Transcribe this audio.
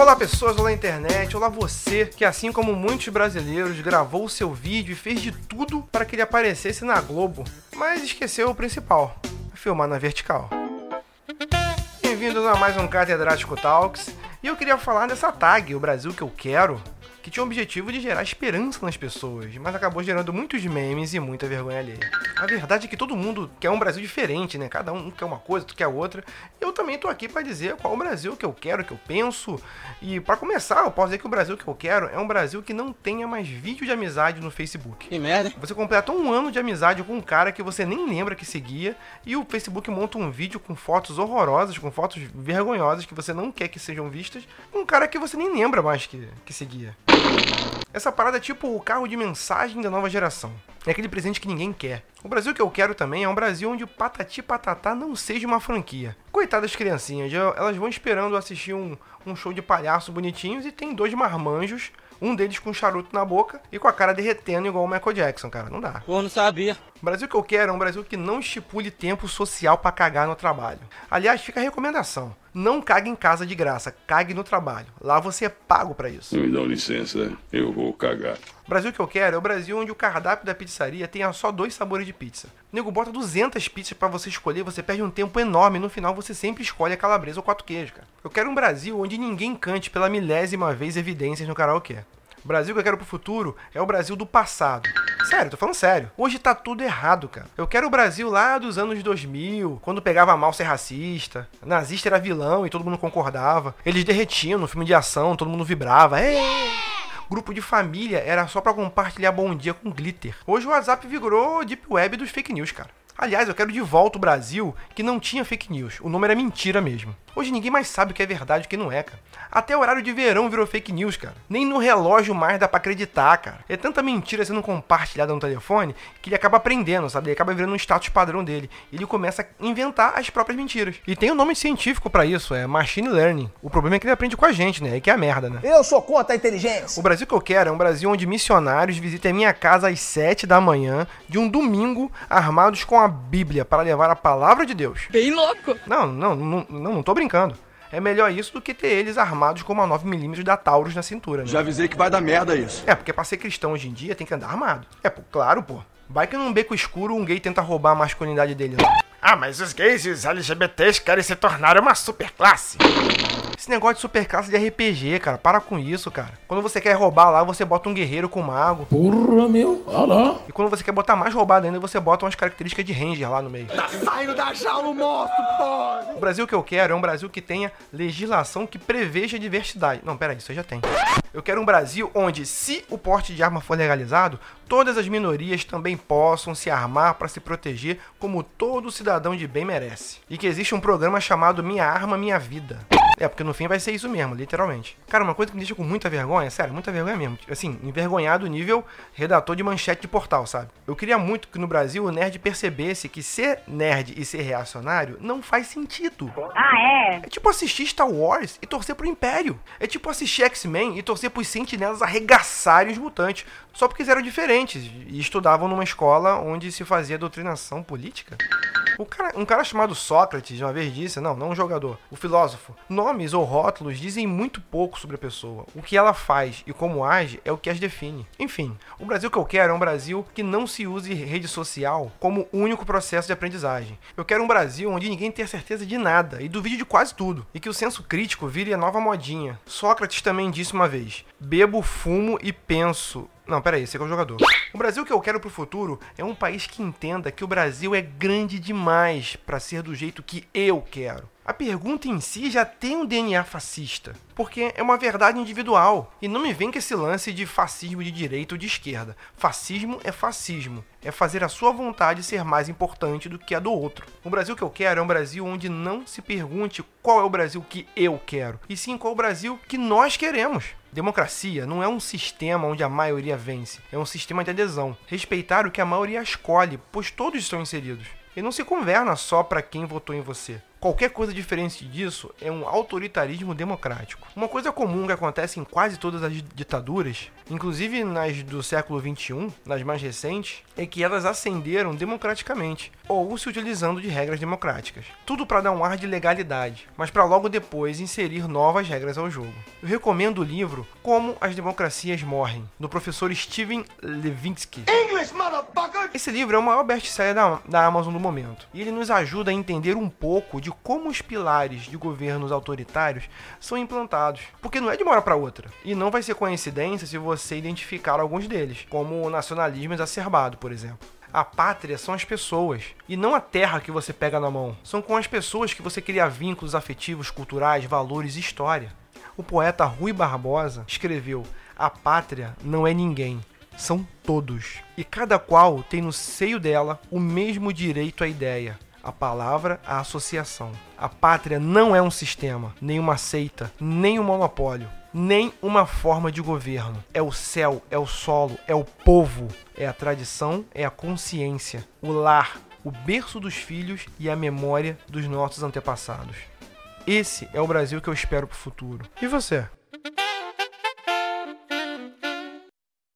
Olá pessoas, olá internet, olá você que assim como muitos brasileiros gravou o seu vídeo e fez de tudo para que ele aparecesse na Globo, mas esqueceu o principal, filmar na vertical. Bem-vindos a mais um Catedrático Talks, e eu queria falar dessa tag, o Brasil que eu quero, que tinha o objetivo de gerar esperança nas pessoas, mas acabou gerando muitos memes e muita vergonha alheia. A verdade é que todo mundo quer um Brasil diferente, né? Cada um quer uma coisa, tu quer outra. Eu também tô aqui para dizer qual o Brasil que eu quero, que eu penso. E para começar, eu posso dizer que o Brasil que eu quero é um Brasil que não tenha mais vídeo de amizade no Facebook. Que merda. Você completa um ano de amizade com um cara que você nem lembra que seguia e o Facebook monta um vídeo com fotos horrorosas, com fotos vergonhosas que você não quer que sejam vistas, com um cara que você nem lembra mais que, que seguia. Essa parada é tipo o carro de mensagem da nova geração. É aquele presente que ninguém quer. O Brasil que eu quero também é um Brasil onde o patati patatá não seja uma franquia. Coitadas criancinhas, elas vão esperando assistir um, um show de palhaço bonitinhos e tem dois marmanjos um deles com um charuto na boca e com a cara derretendo igual o Michael Jackson, cara. Não dá. Pô, não sabia. O Brasil que eu quero é um Brasil que não estipule tempo social para cagar no trabalho. Aliás, fica a recomendação. Não cague em casa de graça, cague no trabalho. Lá você é pago para isso. Me dá licença, eu vou cagar. O Brasil que eu quero é o Brasil onde o cardápio da pizzaria tenha só dois sabores de pizza. O nego bota 200 pizzas para você escolher, você perde um tempo enorme e no final você sempre escolhe a calabresa ou quatro queijos, cara. Eu quero um Brasil onde ninguém cante pela milésima vez evidências no karaokê. O Brasil que eu quero pro futuro é o Brasil do passado. Sério, tô falando sério. Hoje tá tudo errado, cara. Eu quero o Brasil lá dos anos 2000, quando pegava mal ser racista. Nazista era vilão e todo mundo concordava. Eles derretiam no filme de ação, todo mundo vibrava. É! Grupo de família era só para compartilhar bom dia com glitter. Hoje o WhatsApp vigorou deep web dos fake news, cara. Aliás, eu quero de volta o Brasil que não tinha fake news. O nome era mentira mesmo. Hoje ninguém mais sabe o que é verdade e o que não é, cara. Até o horário de verão virou fake news, cara. Nem no relógio mais dá pra acreditar, cara. É tanta mentira sendo compartilhada no telefone que ele acaba aprendendo, sabe? Ele acaba virando um status padrão dele. Ele começa a inventar as próprias mentiras. E tem um nome científico para isso, é Machine Learning. O problema é que ele aprende com a gente, né? É que é a merda, né? Eu sou contra a inteligência. O Brasil que eu quero é um Brasil onde missionários visitem a minha casa às 7 da manhã de um domingo armados com a Bíblia para levar a palavra de Deus. Bem louco. Não, não, não, não, não tô brincando. É melhor isso do que ter eles armados com uma 9mm da Taurus na cintura, né? Já avisei que vai dar merda isso. É, porque pra ser cristão hoje em dia tem que andar armado. É, pô, claro, pô. Vai que num beco escuro um gay tenta roubar a masculinidade dele. Ah, mas os gays e os LGBTs querem se tornar uma superclasse. Esse negócio de superclasse de RPG, cara, para com isso, cara. Quando você quer roubar lá, você bota um guerreiro com um mago. Porra, meu, olha lá. E quando você quer botar mais roubado ainda, você bota umas características de ranger lá no meio. Tá saindo da jaula, monstro, pô! O Brasil que eu quero é um Brasil que tenha legislação que preveja a diversidade. Não, pera aí, isso já tem. Eu quero um Brasil onde, se o porte de arma for legalizado, todas as minorias também possam se armar para se proteger como todo cidadão de bem merece. E que existe um programa chamado Minha Arma Minha Vida. É, porque no fim vai ser isso mesmo, literalmente. Cara, uma coisa que me deixa com muita vergonha, sério, muita vergonha mesmo. Assim, envergonhado nível redator de manchete de portal, sabe? Eu queria muito que no Brasil o nerd percebesse que ser nerd e ser reacionário não faz sentido. Ah, é? É tipo assistir Star Wars e torcer pro Império. É tipo assistir X-Men e torcer pros sentinelas arregaçarem os mutantes. Só porque eles eram diferentes e estudavam numa escola onde se fazia doutrinação política. O cara, um cara chamado Sócrates uma vez disse, não, não um jogador, o filósofo, nomes ou rótulos dizem muito pouco sobre a pessoa. O que ela faz e como age é o que as define. Enfim, o Brasil que eu quero é um Brasil que não se use rede social como único processo de aprendizagem. Eu quero um Brasil onde ninguém tenha certeza de nada e duvide de quase tudo, e que o senso crítico vire a nova modinha. Sócrates também disse uma vez: bebo, fumo e penso. Não, peraí, esse é o jogador. O Brasil que eu quero pro futuro é um país que entenda que o Brasil é grande demais para ser do jeito que eu quero. A pergunta em si já tem um DNA fascista, porque é uma verdade individual. E não me vem com esse lance de fascismo de direita ou de esquerda. Fascismo é fascismo. É fazer a sua vontade ser mais importante do que a do outro. O Brasil que eu quero é um Brasil onde não se pergunte qual é o Brasil que eu quero, e sim qual é o Brasil que nós queremos. Democracia não é um sistema onde a maioria vence, é um sistema de adesão. Respeitar o que a maioria escolhe, pois todos estão inseridos. E não se governa só para quem votou em você. Qualquer coisa diferente disso é um autoritarismo democrático. Uma coisa comum que acontece em quase todas as ditaduras, inclusive nas do século XXI, nas mais recentes, é que elas ascenderam democraticamente ou se utilizando de regras democráticas. Tudo para dar um ar de legalidade, mas para logo depois inserir novas regras ao jogo. Eu recomendo o livro Como as Democracias Morrem, do professor Steven Levitsky. English, motherfucker! Esse livro é o maior best-seller da, da Amazon no momento, e ele nos ajuda a entender um pouco de como os pilares de governos autoritários são implantados, porque não é de uma hora para outra, e não vai ser coincidência se você identificar alguns deles, como o nacionalismo exacerbado, por exemplo. A pátria são as pessoas, e não a terra que você pega na mão. São com as pessoas que você cria vínculos afetivos, culturais, valores e história. O poeta Rui Barbosa escreveu: A pátria não é ninguém, são todos. E cada qual tem no seio dela o mesmo direito à ideia, a palavra, a associação. A pátria não é um sistema, nem uma seita, nem um monopólio, nem uma forma de governo. É o céu, é o solo, é o povo, é a tradição, é a consciência, o lar, o berço dos filhos e a memória dos nossos antepassados. Esse é o Brasil que eu espero para o futuro. E você?